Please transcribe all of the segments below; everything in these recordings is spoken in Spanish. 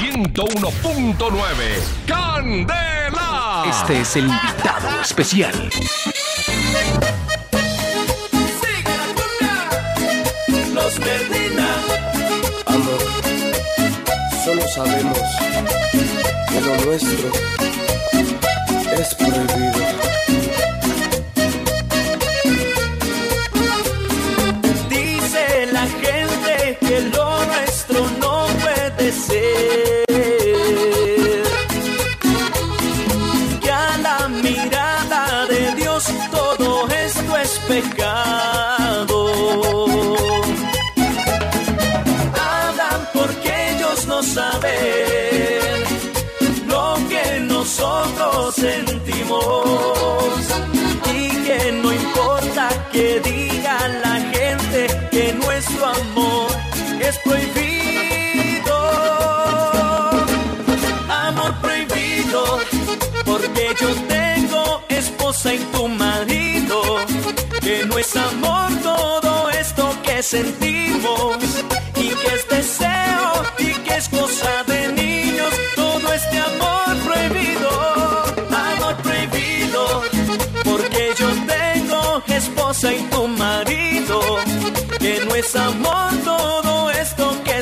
101.9. ¡Candela! Este es el invitado especial. Los Medina. Amor, solo sabemos que lo nuestro es prohibido.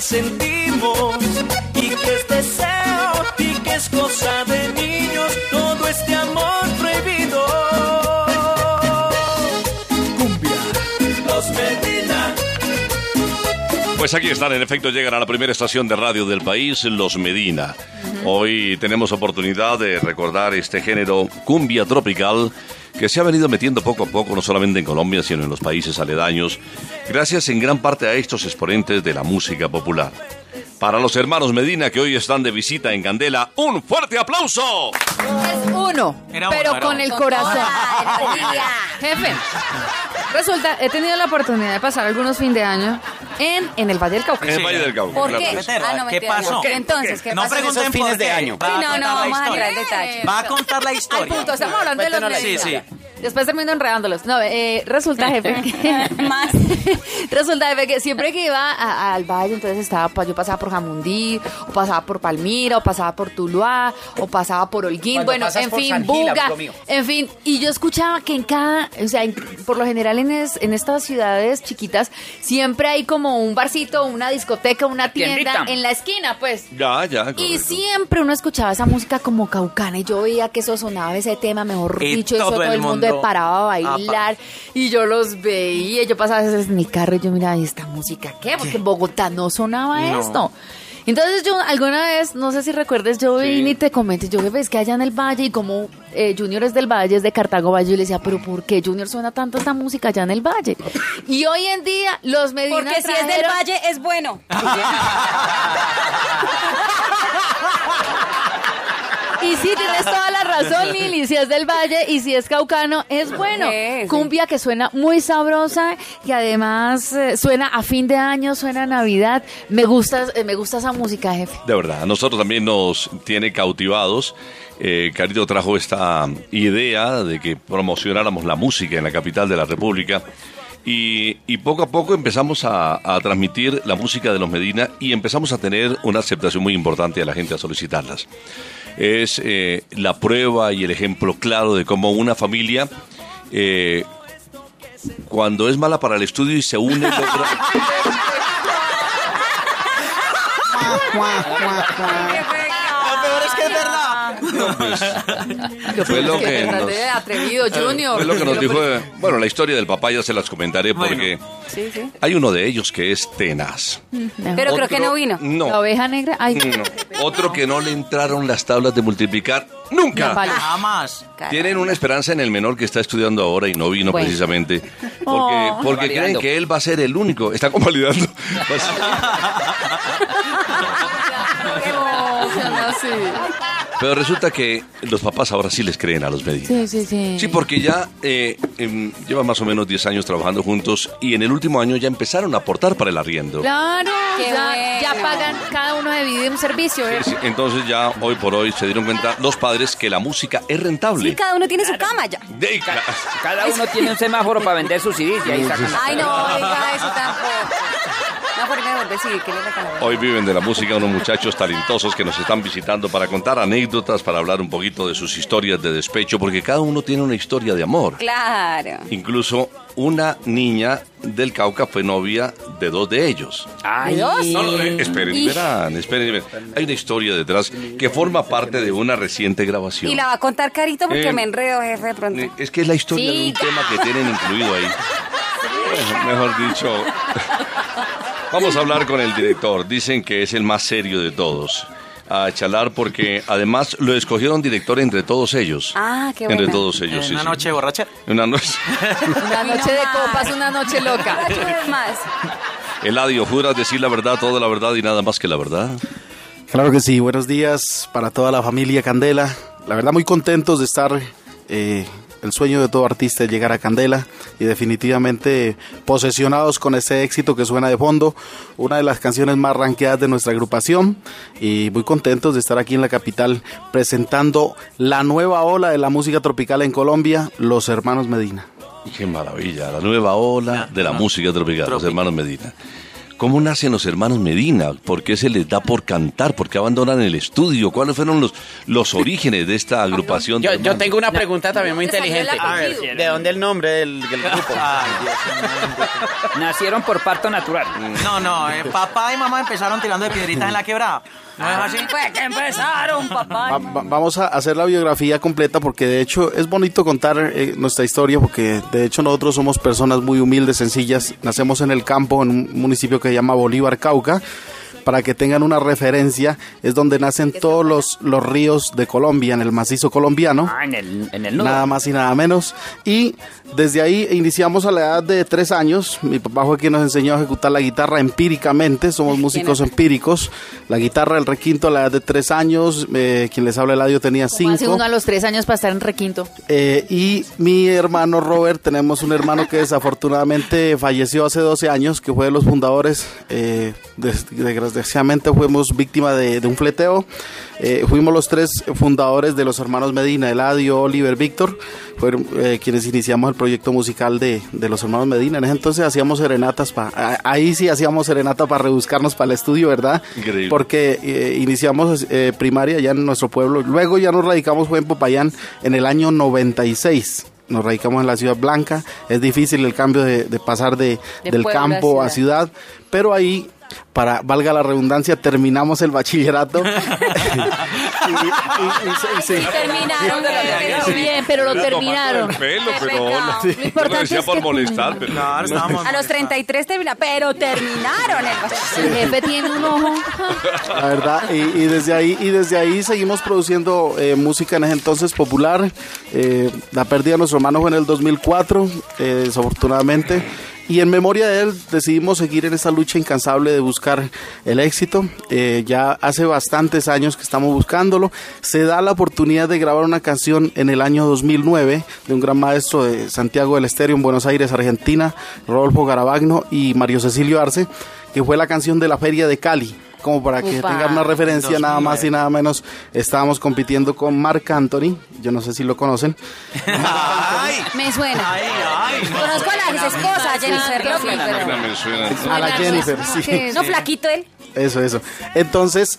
Sentimos y que es deseo Pues aquí están, en efecto, llegan a la primera estación de radio del país, Los Medina. Hoy tenemos oportunidad de recordar este género cumbia tropical que se ha venido metiendo poco a poco, no solamente en Colombia, sino en los países aledaños, gracias en gran parte a estos exponentes de la música popular. Para los hermanos Medina que hoy están de visita en Candela, un fuerte aplauso. Es uno, pero con el corazón. Jefe, resulta, he tenido la oportunidad de pasar algunos fin de año en, en el Valle del Cauca. En el Valle del Cauca. ¿Por claro qué? que sí. Becerra, Ah, no, ¿qué mentira, pasó? ¿por qué? Entonces, ¿qué no pasó? pregunten esos fines de año. Sí, no, no, vamos a entrar en detalle. Va a contar la Al historia. punto, estamos hablando de los Cuéntenos la historia. Después termino enredándolos. No, eh, resulta, jefe, que... Más. resulta, jefe, que siempre que iba a- al valle, entonces estaba, pues, yo pasaba por Jamundí, o pasaba por Palmira, o pasaba por Tuluá, o pasaba por Holguín, Cuando bueno, pasas en por fin, San Gil, Buga, amigo mío. en fin, y yo escuchaba que en cada, o sea, en- por lo general en, es- en estas ciudades chiquitas, siempre hay como un barcito, una discoteca, una tienda Tiendita. en la esquina, pues. Ya, ya. Y siempre uno escuchaba esa música como caucana y yo veía que eso sonaba ese tema, mejor Y dicho, eso todo todo el el mundo mundo- paraba a bailar y yo los veía, yo pasaba a veces en mi carro y yo miraba, ¿y esta música qué? Porque en Bogotá no sonaba No. esto. Entonces yo alguna vez, no sé si recuerdes, yo vine y te comenté, yo ves que allá en el Valle y como eh, Junior es del Valle, es de Cartago Valle, yo le decía, pero ¿por qué Junior suena tanto esta música allá en el Valle? Y hoy en día los Medina Porque si es del valle, es bueno. Y sí, tienes toda la razón, Lili. Si es del Valle y si es caucano, es bueno. Sí, sí. Cumbia que suena muy sabrosa y además eh, suena a fin de año, suena a Navidad. Me gusta, eh, me gusta esa música, jefe. De verdad, a nosotros también nos tiene cautivados. Eh, Carito trajo esta idea de que promocionáramos la música en la capital de la República. Y, y poco a poco empezamos a, a transmitir la música de los Medina y empezamos a tener una aceptación muy importante de la gente a solicitarlas. Es eh, la prueba y el ejemplo claro de cómo una familia, eh, cuando es mala para el estudio y se une, logra, Lo peor es que es verdad. fue lo Qué que verdad, nos- eh, atrevido, Junior. Fue lo que nos dijo. Bueno, la historia del papá ya se las comentaré Bueno. porque Sí, sí. hay uno de ellos que es tenaz. Pero creo que no vino. No. La oveja negra. Ay, no. Otro que no le entraron las tablas de multiplicar nunca. Jamás. Tienen una esperanza en el menor que está estudiando ahora y no vino Bueno. precisamente porque, Oh. porque creen que él va a ser el único. Están convalidando. Va a Pero resulta que los papás ahora sí les creen a los médicos. Sí, sí, sí. Sí, porque ya eh, em, llevan más o menos 10 años trabajando juntos y en el último año ya empezaron a aportar para el arriendo. Claro, Qué ya, bueno. ya pagan, cada uno divide un servicio. ¿eh? Sí, Entonces ya hoy por hoy se dieron cuenta los padres que la música es rentable. Sí, cada uno tiene su cama ya. De- Cada uno tiene un semáforo para vender sus CDs y ahí sacan. Ay, no, oiga, eso tampoco. Hoy viven de la música unos muchachos talentosos que nos están visitando para contar anécdotas, para hablar un poquito de sus historias de despecho, porque cada uno tiene una historia de amor. Claro. Incluso una niña del Cauca fue novia de dos de ellos. ¿De dos? No, no, eh, esperen, Y- verán, esperen, verán. Hay una historia detrás que forma parte de una reciente grabación. Y la va a contar Carito porque Eh, me enredo, jefe, de pronto. Eh, Es que es la historia de un tema que tienen incluido ahí. Mejor dicho. Vamos a hablar con el director. Dicen que es el más serio de todos. A Chalar porque además lo escogieron director entre todos ellos. Ah, qué Entre bueno. todos ellos, sí, Una sí. noche borracha. Una noche. Una noche de copas, una noche loca. Más. Eladio, ¿juras decir la verdad, toda la verdad y nada más que la verdad? Claro que sí, buenos días para toda la familia Candela. La verdad muy contentos de estar, eh, el sueño de todo artista es llegar a Candela y definitivamente posesionados con ese éxito que suena de fondo, una de las canciones más ranqueadas de nuestra agrupación y muy contentos de estar aquí en la capital presentando la nueva ola de la música tropical en Colombia, Los Hermanos Medina. Qué maravilla, la nueva ola de la música tropical, los hermanos Medina. ¿Cómo nacen los hermanos Medina? ¿Por qué se les da por cantar? ¿Por qué abandonan el estudio? ¿Cuáles fueron los, los orígenes de esta agrupación? de Yo, yo tengo una pregunta también muy ¿Dónde salió el inteligente. apellido? ¿De dónde el nombre del, del grupo? Nacieron por parto natural. No, no, eh, papá y mamá empezaron tirando de piedritas en la quebrada. ¿No es así? Fue que empezaron, papá. Va- va- vamos a hacer la biografía completa porque de hecho es bonito contar eh, nuestra historia porque de hecho nosotros somos personas muy humildes, sencillas. Nacemos en el campo, en un municipio que se llama Bolívar, Cauca. Para que tengan una referencia, es donde nacen todos los, los ríos de Colombia, en el macizo colombiano. Ah, en el, en el nudo. Nada más y nada menos. Y desde ahí iniciamos a la edad de tres años. Mi papá fue quien nos enseñó a ejecutar la guitarra empíricamente. Somos músicos empíricos. La guitarra, el requinto a la edad de tres años. eh, quien les habla Eladio tenía ¿Cómo hace cinco. uno a los tres años para estar en requinto? Eh, y mi hermano Robert, tenemos un hermano que desafortunadamente falleció hace 12 años, que fue de los fundadores. eh, des- desgraciadamente fuimos víctima de, de un fleteo. Eh, fuimos los tres fundadores de los hermanos Medina, Eladio, Oliver, Víctor. Fueron eh, quienes iniciamos el proyecto musical de, de los hermanos Medina. En ese entonces hacíamos serenatas para... Ahí sí hacíamos serenata para rebuscarnos para el estudio, ¿verdad? Increíble. Porque eh, iniciamos eh, primaria allá en nuestro pueblo. Luego ya nos radicamos fue en Popayán en el año 96. Nos radicamos en la Ciudad Blanca. Es difícil el cambio de, de pasar de, De del a campo a ciudad. Pero ahí, para valga la redundancia, terminamos el bachillerato. Terminaron. Pero bien, pero lo terminaron. Pelo, pero no Lo lo importante decía es por que- molestar, pero. A los 33 terminaron, pero terminaron el El jefe tiene un ojo. La verdad, y, y desde ahí y desde ahí seguimos produciendo eh, música en ese entonces popular. Eh, la pérdida de nuestro hermano fue en el 2004, eh, desafortunadamente. Y en memoria de él decidimos seguir en esta lucha incansable de buscar el éxito. Eh, ya hace bastantes años que estamos buscándolo. Se da la oportunidad de grabar una canción en el año 2009 de un gran maestro de Santiago del Estero en Buenos Aires, Argentina, Rodolfo Garabagno y Mario Cecilio Arce, que fue la canción de la Feria de Cali. Como para que Upa. tengan una referencia, nada más y nada menos, estábamos compitiendo con Marc Anthony, yo no sé si lo conocen, Ay, Me suena. ay, ay. no. Conozco a la ex esposa, Jennifer López, no pero... me suena. a la Jennifer, sí. No, flaquito él. Eso, eso. Entonces,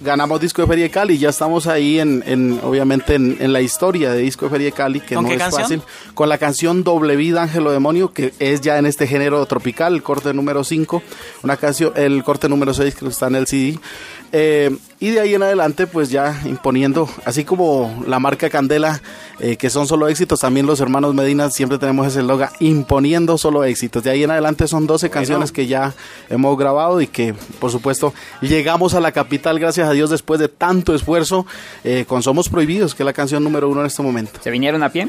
ganamos Disco de Feria de Cali. Ya estamos ahí, en, en obviamente, en, en la historia de Disco de Feria de Cali, que ¿Con no es canción? fácil. Con la canción Doble Vida, Ángelo Demonio, que es ya en este género tropical, el corte número 5. Una canción, el corte número 6, que está en el CD. Eh, y de ahí en adelante, pues ya imponiendo, así como la marca Candela, eh, que son solo éxitos, también los hermanos Medina siempre tenemos ese logo, imponiendo solo éxitos. De ahí en adelante son 12 canciones que ya hemos grabado y que, por supuesto, llegamos a la capital, gracias a Dios, después de tanto esfuerzo, eh, con Somos Prohibidos, que es la canción número uno en este momento. ¿Se vinieron a pie?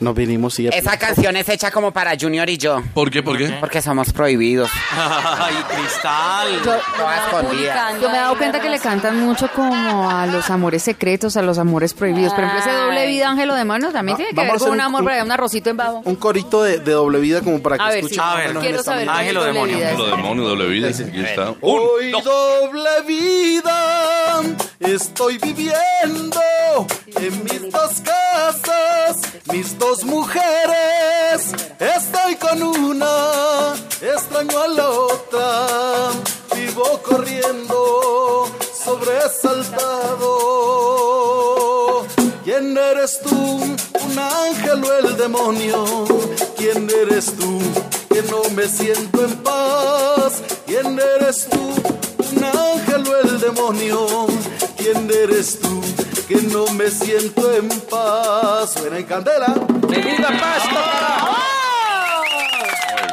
Nos vinimos y Esa canción es hecha como para Junior y yo. ¿Por qué? ¿Por qué? Porque somos prohibidos. Ay, cristal. Yo, Toda escondida. yo me he dado cuenta que le cantan mucho como a los amores secretos, a los amores prohibidos. Por ejemplo, ese doble vida, Ángelo de Mano, también tiene que ver con un un- amor, un- un arrocito en babo. un corito de, de doble vida como para que A ver, escuchen sí, A ver, quiero saber. Ángelo demonio. vida. Lo demonio, doble vida. Aquí está. Hoy doble vida estoy viviendo en mis dos casas, mis dos mujeres. Estoy con una, extraño a la otra, vivo corriendo, sobresaltado. ¿Quién eres tú? ¿Un ángel o el demonio? ¿Quién eres tú? Que no me siento en paz. ¿Quién eres tú? ¿Un ángel o el demonio? ¿Quién eres tú? Que no me siento en paz. Suena en candela. ¡Viva Pasto!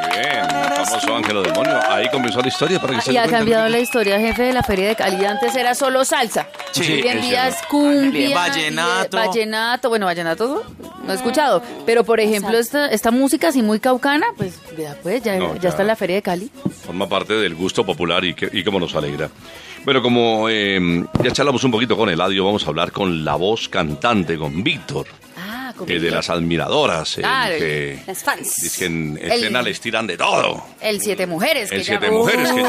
Muy bien, el famoso ángel o demonio. Ahí comenzó la historia para que se Y ha cambiado la historia, jefe de la Feria de Cali. Antes era solo salsa. Sí, Hoy en es día es cierto. cumbia. Vallenato. y, eh, Vallenato. Bueno, vallenato no he escuchado. Pero, por ejemplo, esta, esta música así muy caucana, pues, vea, pues ya, No, ya ya. está en la Feria de Cali. Forma parte del gusto popular y, que, y cómo nos alegra. Bueno, como eh, ya charlamos un poquito con Eladio, vamos a hablar con la voz cantante, con Víctor, Ah, como eh, de las admiradoras, el Claro. que, Las fans. dice que en El- escena les tiran de todo. El Siete Mujeres. El que siete llama. mujeres que Uy,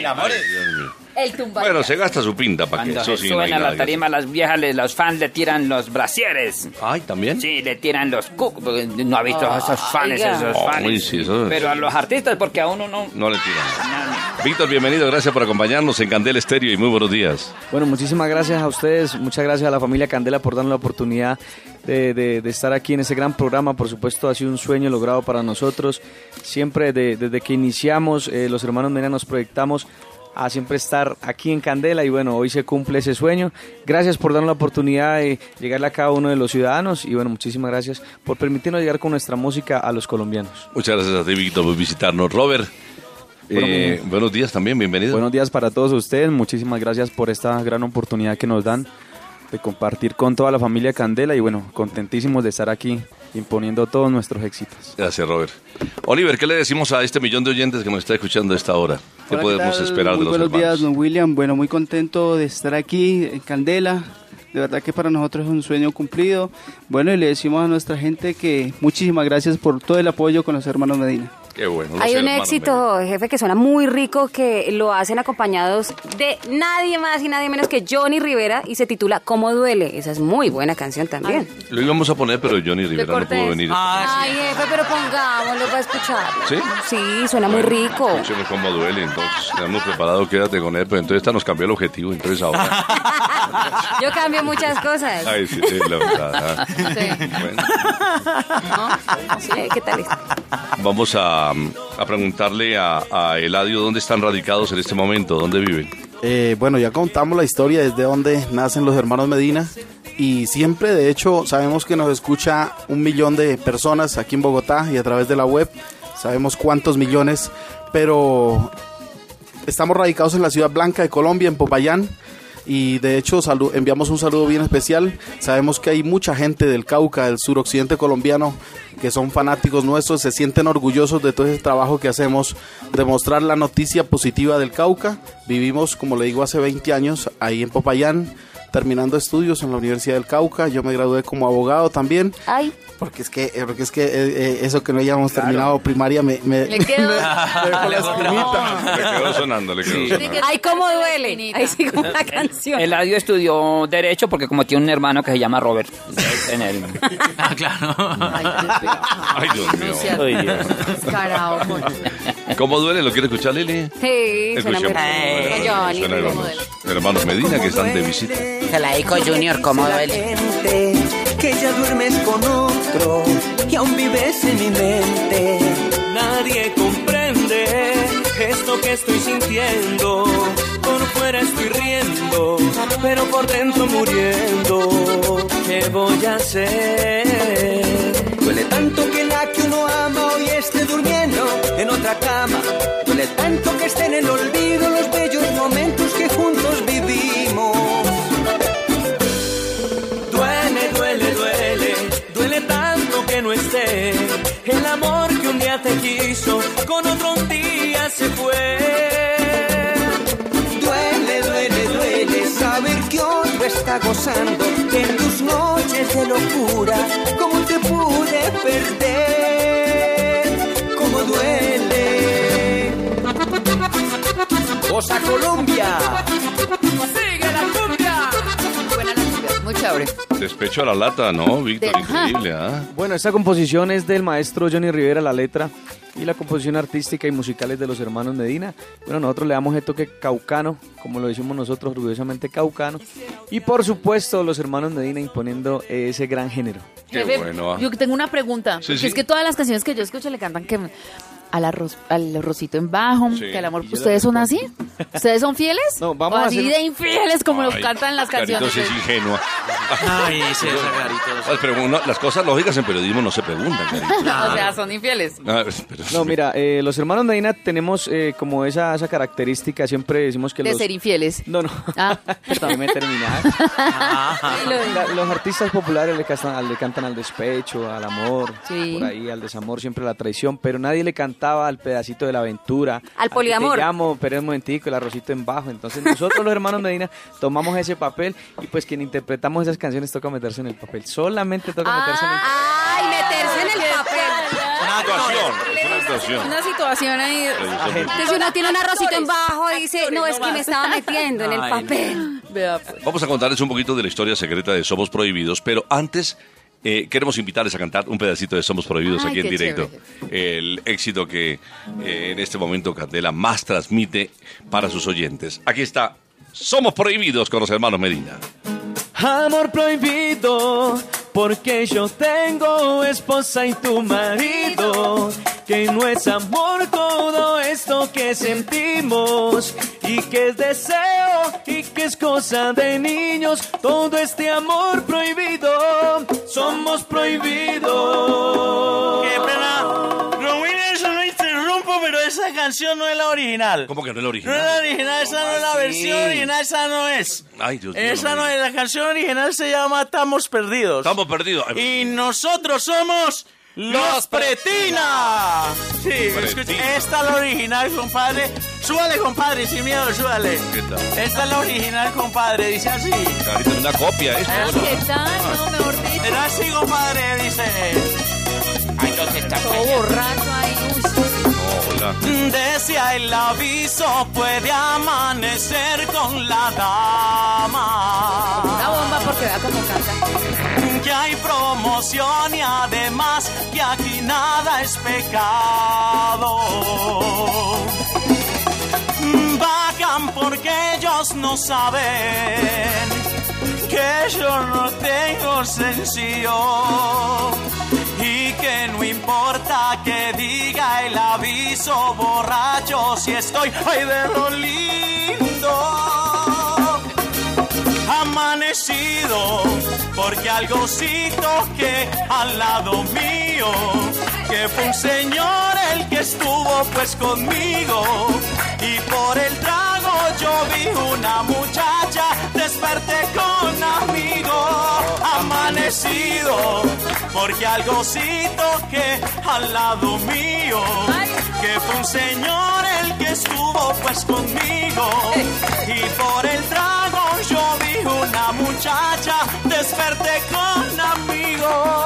llama. Ay, Dios mío. El tumba. Bueno, se gasta su pinta para que Cuando eso sí no hay a nada la que tarima, las viejas, le- los fans le tiran los brasieres. Ay, también. Sí, le tiran los cucos. porque No ha visto a esos fans, Oiga. esos Ay, fans. sí, eso es- Pero a los artistas, porque a uno no. No le tiran. Víctor, bienvenido, gracias por acompañarnos en Candel Estéreo y muy buenos días. Bueno, muchísimas gracias a ustedes, muchas gracias a la familia Candela por darnos la oportunidad de, de- de estar aquí en ese gran programa. Por supuesto, ha sido un sueño logrado para nosotros. Siempre de- desde que iniciamos, eh, los hermanos Mena nos proyectamos a siempre estar aquí en Candela y bueno, hoy se cumple ese sueño. Gracias por darnos la oportunidad de llegarle a cada uno de los ciudadanos y bueno, muchísimas gracias por permitirnos llegar con nuestra música a los colombianos. Muchas gracias a ti, Víctor, por visitarnos. Robert, Bueno, eh, buenos días también, bienvenido. Buenos días para todos ustedes, muchísimas gracias por esta gran oportunidad que nos dan de compartir con toda la familia Candela y bueno, contentísimos de estar aquí imponiendo todos nuestros éxitos. Gracias, Robert. Oliver, ¿qué le decimos a este millón de oyentes que nos está escuchando a esta hora? ¿Qué Hola, podemos esperar Muy de los buenos hermanos? días, don William. Bueno, muy contento de estar aquí en Candela. De verdad que para nosotros es un sueño cumplido. Bueno, y le decimos a nuestra gente que muchísimas gracias por todo el apoyo con los hermanos Medina. Qué bueno. los Hay un éxito, jefe, que suena muy rico, que lo hacen acompañados de nadie más y nadie menos que Johnny Rivera y se titula ¿Cómo duele? Esa es muy buena canción también. Lo íbamos a poner, pero Johnny Rivera no pudo venir. Ay, jefe, pero pongámoslo para escuchar. ¿Sí? Sí, suena muy rico. Escuchemos cómo duele, entonces. Tenemos preparado, quédate con él, pero entonces esta nos cambió el objetivo, entonces ahora. Yo cambio muchas cosas. Ay, sí, sí, la verdad. ah. Sí. Bueno, ¿No? Sí, ¿Qué tal? vamos a, a preguntarle a, Eladio dónde están radicados en este momento, dónde viven. Eh, bueno, ya contamos la historia desde donde nacen los hermanos Medina y siempre, de hecho, sabemos que nos escucha un millón de personas aquí en Bogotá y a través de la web. Sabemos cuántos millones, pero estamos radicados en la ciudad blanca de Colombia, en Popayán. Y de hecho enviamos un saludo bien especial. Sabemos que hay mucha gente del Cauca, del suroccidente colombiano, que son fanáticos nuestros, se sienten orgullosos de todo ese trabajo que hacemos, de mostrar la noticia positiva del Cauca. Vivimos, como le digo, hace 20 años ahí en Popayán, terminando estudios en la Universidad del Cauca. Yo me gradué como abogado también. Ay, Porque es que, eh, porque es que eh, eh, eso que no hayamos terminado primaria me, me, Le quedó. me dejó la espinita. Le quedó sonando, le quedó sonando. ay, cómo duele. Ahí sí como una canción. Eladio estudió Derecho porque como tiene un hermano que se llama Robert. En el... Ah, claro. Ay, Dios mío. Ay, Dios Ay, Dios. ¿Cómo duele? ¿Lo quiere escuchar, Lili? Sí, suena muy Escuchemos. rico. Suena Johnny Rivera. hermanos, hermanos Medina que están de visita. Se la dedico Junior, ¿cómo duele? gente que ya duermes con otro y aún vives en mi mente. Nadie comprende esto que estoy sintiendo. Por fuera estoy riendo, pero por dentro muriendo. ¿Qué voy a hacer? Duele tanto que la que uno ama hoy esté durmiendo en otra cama. Duele tanto que estén en el olvido los bellos momentos que juntos vivimos. Duele, duele, duele, duele tanto que no esté. El amor que un día te quiso, con otro un día se fue. Gozando en tus noches de locura. Como te pude perder, Despecho a la lata, ¿no, Víctor? Increíble, ¿ah? Bueno, esta composición es del maestro Johnny Rivera, la letra y la composición artística y musical es de los hermanos Medina. Bueno, nosotros le damos el toque caucano, como lo decimos nosotros, orgullosamente caucano. Y por supuesto, los hermanos Medina imponiendo ese gran género. Qué Jefe, bueno, ah. Yo tengo una pregunta. Sí. es que todas las canciones que yo escucho le cantan que al arroz, al arrocito en bajo, Sí. que el amor. ¿Ustedes son así? ¿Ustedes son fieles? No, vamos ¿O a así hacer- de infieles como Ay, cantan las canciones? Es ingenua. Ay, sí, pregun- no, las cosas lógicas en periodismo no se preguntan, Carito. o sea, son infieles. Ah, pero- No, mira, eh, los hermanos Medina tenemos eh, como esa, esa característica, siempre decimos que De los... ser infieles. No, no. Ah, Déjame terminar. La- los artistas populares le cantan, le cantan al despecho, al amor, Sí. por ahí al desamor, siempre a la traición, pero nadie le cantaba al pedacito de la aventura. Al que poliamor. Te llamo, pero un momentico, el arrocito en bajo. Entonces nosotros los hermanos Medina tomamos ese papel y pues quien interpretamos esas canciones toca meterse en el papel. Solamente toca meterse en el papel. Ay, meterse en el papel. Una actuación, es una actuación. Una situación ahí. Entonces uno tiene un arrocito en bajo, dice, no, es que me estaba metiendo en el papel. Pues. Vamos a contarles un poquito de la historia secreta de Somos Prohibidos, pero antes eh, queremos invitarles a cantar un pedacito de Somos Prohibidos Ay, aquí en directo. El éxito que eh, en este momento Candela más transmite para sus oyentes. Aquí está Somos Prohibidos con los hermanos Medina. Amor prohibido, porque yo tengo esposa y tu marido, que no es amor todo esto que sentimos, y que es deseo, que es cosa de niños, todo este amor prohibido, somos prohibidos. Qué pena. Romina, eso no interrumpo, pero esa canción no es la original. ¿Cómo que no es la No original? es la original, esa no es la versión original, esa no es. Ay, Dios mío. Esa no es, la canción original se llama Estamos Perdidos. Estamos perdidos. Y nosotros somos los Pretina. Sí, escucha, esta es la original, compadre. Súbale, compadre, sin miedo, súbale. ¿Qué tal? Esta es la original, compadre, dice así. Carita, una copia esto. ¿Qué tal? No, mejor dicho. Era así, compadre, dice. Ay, los está Todo borracho ahí. No, hola. Decía el aviso, puede amanecer con la dama. Una bomba porque vea cómo canta. Hay promoción y además que aquí nada es pecado. Bajan porque ellos no saben que yo no tengo sencillo y que no importa que diga el aviso borracho si estoy ay de lo lindo amanecido porque algo sí toqué al lado mío que fue un señor el que estuvo pues conmigo. Y por el trago yo vi una muchacha desperté con amigo. Amanecido porque algo sí toqué al lado mío que fue un señor el que estuvo pues conmigo. Y por el trago yo vi una muchacha desperté con amigo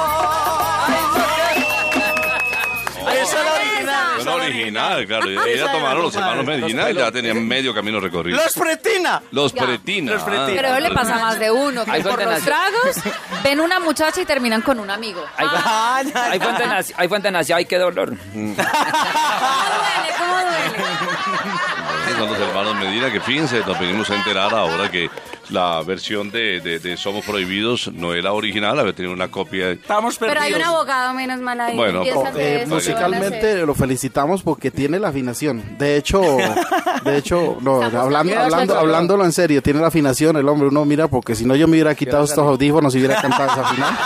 esa es la original Es la original, claro. Ella tomaron los hermanos Medina y ya tenían medio camino recorrido. los pretina Los Ya. Pretina. Los Pretina. ah. Pero le pasa a más de uno. Que Hay por los tragos ven una muchacha y terminan con un amigo. Hay, Ah, ya, hay ya. fuente naci- hay fuente nacia, ay, qué dolor. ¿Cómo duele? ¿Cómo duele? Son los hermanos Medina que fíjense, nos venimos a enterar ahora que la versión de, de- de Somos Prohibidos no era original, había tenido una copia. estamos Pero hay un perdidos abogado menos mal ahí. Bueno, de Eh, eso, ¿qué van a musicalmente lo felicitamos porque tiene la afinación. De hecho, de hecho, no, hablando, hablando, hablándolo en serio, tiene la afinación el hombre. Uno mira porque si no yo me hubiera quitado estos audífonos y hubiera cantado esa final.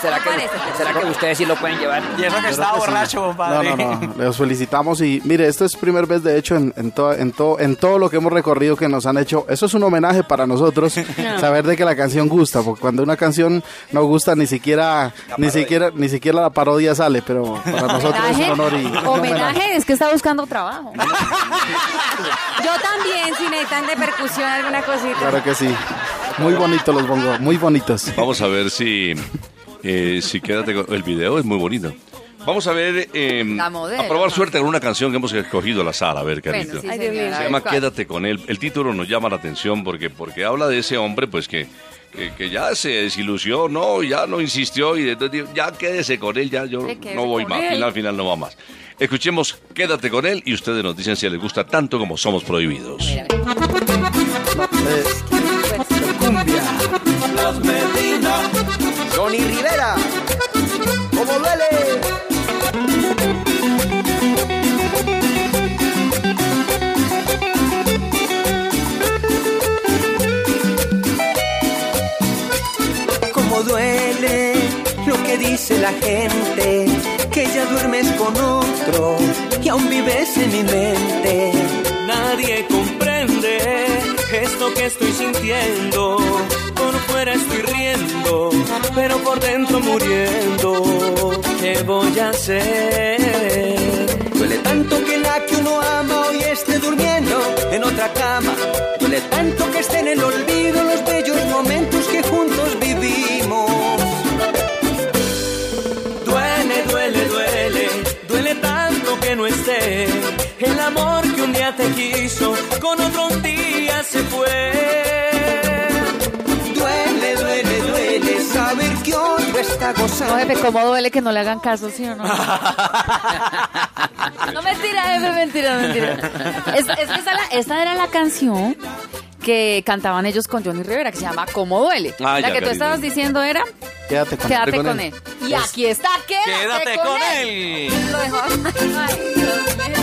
¿Será que, ¿será que ustedes sí lo pueden llevar? y eso que estaba borracho No, compadre no, no. Les felicitamos y mire, esto es primer vez de hecho en, en, to- en, to- en todo lo que hemos recorrido que nos han hecho. Eso es un homenaje para nosotros, saber de que la canción gusta, porque cuando una canción no gusta ni siquiera, ni siquiera, ni siquiera la parodia sale, pero para nosotros es un honor y un. Homenaje es que está buscando trabajo. Yo también, si necesitan de percusión alguna cosita. Claro que sí. Muy bonitos los bongos, muy bonitos. Vamos a ver si, eh, si quédate con... El video es muy bonito. Vamos a ver, eh, La modelo, a probar ¿no? suerte con una canción que hemos escogido al azar. A ver, Bueno, Carito. sí, Ay, Dios señora. mío. Se llama. Quédate con él. El título nos llama la atención porque, porque habla de ese hombre pues que, que, que ya se desilusionó, ya no insistió y entonces dijo, ya quédese con él, ya yo no voy más, él. final, final no va más. Escuchemos Quédate con él y ustedes nos dicen si les gusta tanto como somos prohibidos. Eh, Los Medina. Johnny Rivera. ¿Cómo duele? Cómo duele lo que dice la gente, que ya duermes con otro y aún vives en mi mente. Nadie comprende esto que estoy sintiendo. Por fuera estoy riendo, pero por dentro muriendo. ¿Qué voy a hacer? Duele tanto que la que uno ama hoy esté durmiendo en otra cama. Duele tanto que esté en el olvido los bellos momentos que juntos vivimos. Duele, duele, duele, duele tanto que no esté. El amor que un día te quiso, con otro día está gozando. No, jefe, ¿cómo duele que no le hagan caso, sí o no? no, mentira, jefe, mentira, mentira. Es, es que esa, la- esa era la canción que cantaban ellos con Johnny Rivera, que se llama ¿Cómo duele? Ah, la ya, que tú estabas diciendo era Quédate con, Quédate con con él. Y aquí está, quédate, Quédate con, con él. él. Lo dejó. Ay, Dios mío.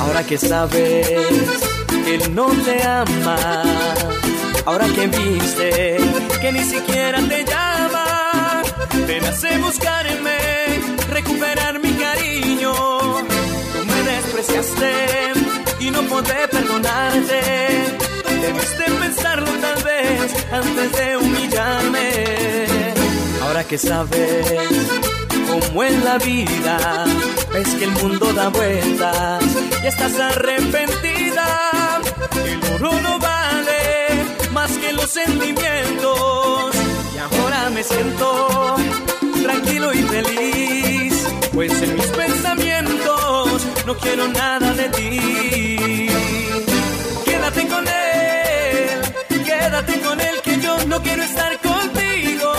Ahora que sabes él no te ama, ahora que viste que ni siquiera te llama, te nace buscarme, recuperar mi cariño. Tú me despreciaste y no podré perdonarte. Debiste pensarlo tal vez antes de humillarme. Ahora que sabes como en la vida ves que el mundo da vueltas y estás arrepentida. El oro no vale más que los sentimientos. Y ahora me siento tranquilo y feliz, pues en mis pensamientos no quiero nada de ti. Quédate con él, quédate con él, que yo no quiero estar contigo.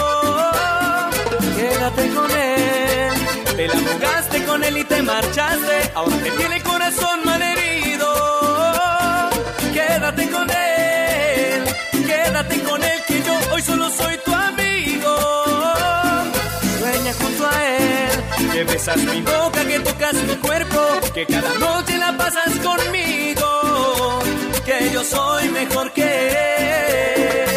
Quédate con él, te la jugaste con él y te marchaste, ahora te tiene besas mi boca, que tocas mi cuerpo, que cada noche la pasas conmigo, que yo soy mejor que él.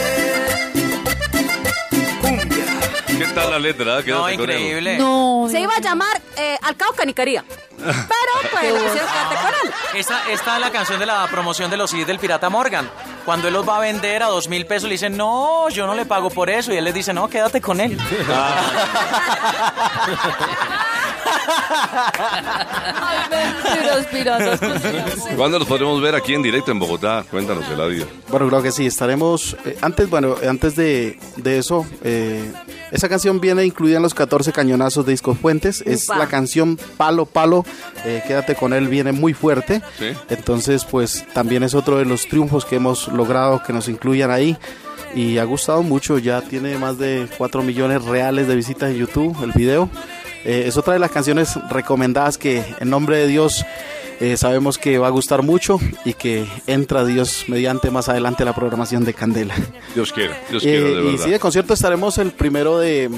Cumbia. ¿Qué tal la letra? Quédate No, increíble. No, Se iba a llamar eh, Alcao Canicaría. Pero pues le pusieron quédate con él. Esta, esta es la canción de la promoción de los CDs del Pirata Morgan. Cuando él los va a vender a dos mil pesos, le dicen, no, yo no le pago por eso. Y él les dice, no, quédate con él. Cositas. ¿Cuándo nos podremos ver aquí en directo en Bogotá? Cuéntanos, Eladio. Bueno, creo que sí, estaremos... eh, antes, bueno, antes de, de eso, eh, esa canción viene incluida en los 14 cañonazos de Discos Fuentes. Es Upa. la canción Palo Palo, eh, Quédate con él, viene muy fuerte. Sí. Entonces, pues también es otro de los triunfos que hemos logrado que nos incluyan ahí. Y ha gustado mucho, ya tiene más de 4 millones reales de visitas en YouTube, el video. Eh, es otra de las canciones recomendadas que en nombre de Dios eh, sabemos que va a gustar mucho y que entra Dios mediante más adelante la programación de Candela. Dios quiera, Dios Eh, quiera, de y sí, de concierto estaremos el primero de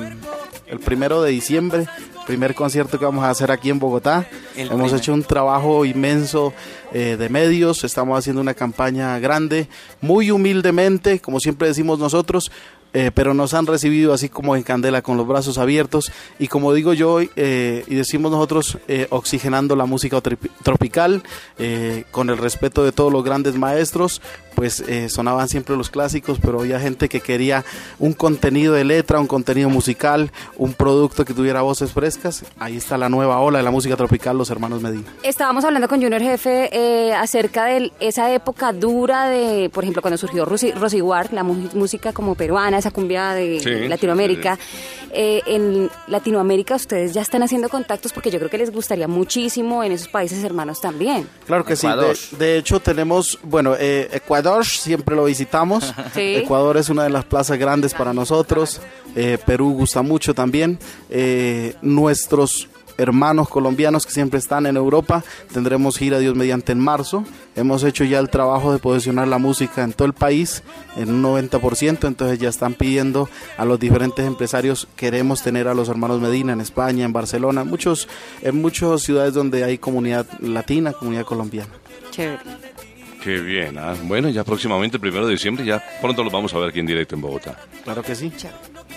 el primero de diciembre, primer concierto que vamos a hacer aquí en Bogotá. El Hemos primer. hecho un trabajo inmenso eh, de medios, estamos haciendo una campaña grande, muy humildemente, como siempre decimos nosotros, eh, pero nos han recibido así como en Candela, con los brazos abiertos. Y como digo yo eh, y decimos nosotros, eh, oxigenando la música tropi- tropical, eh, con el respeto de todos los grandes maestros, pues eh, sonaban siempre los clásicos, pero había gente que quería un contenido de letra, un contenido musical, un producto que tuviera voces frescas. Ahí está la nueva ola de la música tropical, los hermanos Medina. Estábamos hablando con Junior Jefe eh, acerca de esa época dura de, por ejemplo, cuando surgió Rosy, Rosy Ward, la música como peruana, esa cumbia de Sí, Latinoamérica. Eh, en Latinoamérica ustedes ya están haciendo contactos porque yo creo que les gustaría muchísimo en esos países hermanos también. Claro que Ecuador. sí. De, de hecho, tenemos, bueno, eh, Ecuador siempre lo visitamos. Sí. Ecuador es una de las plazas grandes para nosotros. Eh, Perú gusta mucho también. Eh, nuestros hermanos colombianos que siempre están en Europa, tendremos gira Dios mediante en marzo. Hemos hecho ya el trabajo de posicionar la música en todo el país en un 90%, entonces ya están pidiendo a los diferentes empresarios, queremos tener a los hermanos Medina en España, en Barcelona, muchos, en muchas ciudades donde hay comunidad latina, comunidad colombiana. Chévere. Qué bien. ah. Bueno, ya próximamente, el primero de diciembre, ya pronto los vamos a ver aquí en directo en Bogotá. Claro que sí.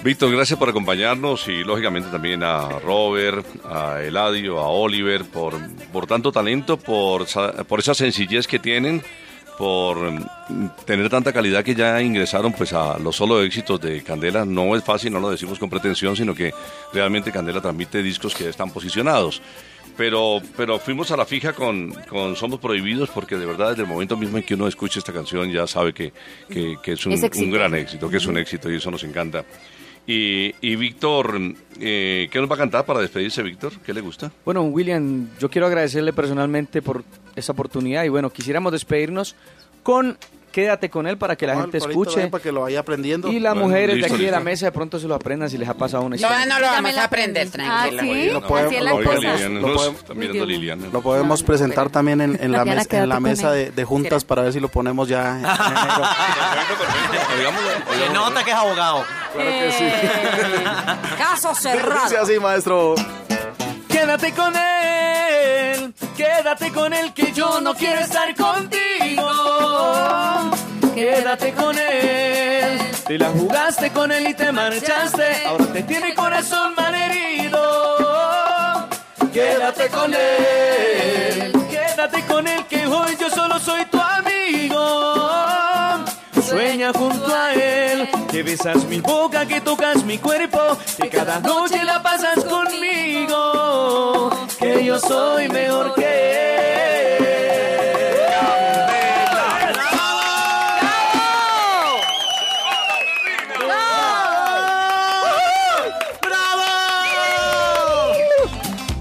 Víctor, gracias por acompañarnos y lógicamente también a Robert, a Eladio, a Oliver, por, por tanto talento, por, por esa sencillez que tienen, por mm, tener tanta calidad que ya ingresaron pues a los solo éxitos de Candela. No es fácil, no lo decimos con pretensión, sino que realmente Candela transmite discos que ya están posicionados. Pero, pero fuimos a la fija con, con Somos Prohibidos porque de verdad desde el momento mismo en que uno escucha esta canción ya sabe que, que- que es, un, Es éxito. un gran éxito, que es un éxito y eso nos encanta. Y, y Víctor, eh, ¿qué nos va a cantar para despedirse, Víctor? ¿Qué le gusta? Bueno, William, yo quiero agradecerle personalmente por esa oportunidad y bueno, quisiéramos despedirnos con Quédate con él para que la gente escuche. Para que lo vaya aprendiendo. Y las Bueno, mujeres listo, de aquí de la mesa de pronto se lo aprendan si les ha pasado una No, historia. no lo vamos a aprender, tranquila. sí, Lo podemos- presentar también en, en la, mes- en la mesa de, de juntas para ver si lo ponemos ya. en enero. Nota que es abogado. Caso cerrado. Dice así, maestro. Quédate con él, quédate con él que yo no quiero estar contigo. Quédate con él, te la jugaste con él y te marchaste, ahora te tiene corazón malherido. Quédate con él, quédate con él que hoy yo solo soy tu amigo. Sueña junto a él, que besas mi boca, que tocas mi cuerpo, que cada noche la pasas yo soy mejor que él.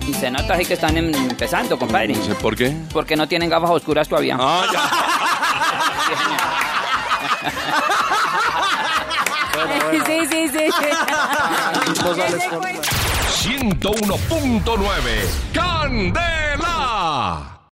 Y se nota así que están em- empezando, compadre. No sé ¿Por qué? Porque no tienen gafas oscuras todavía. Ah, ya. Sí, sí, sí. 101.9 Candela.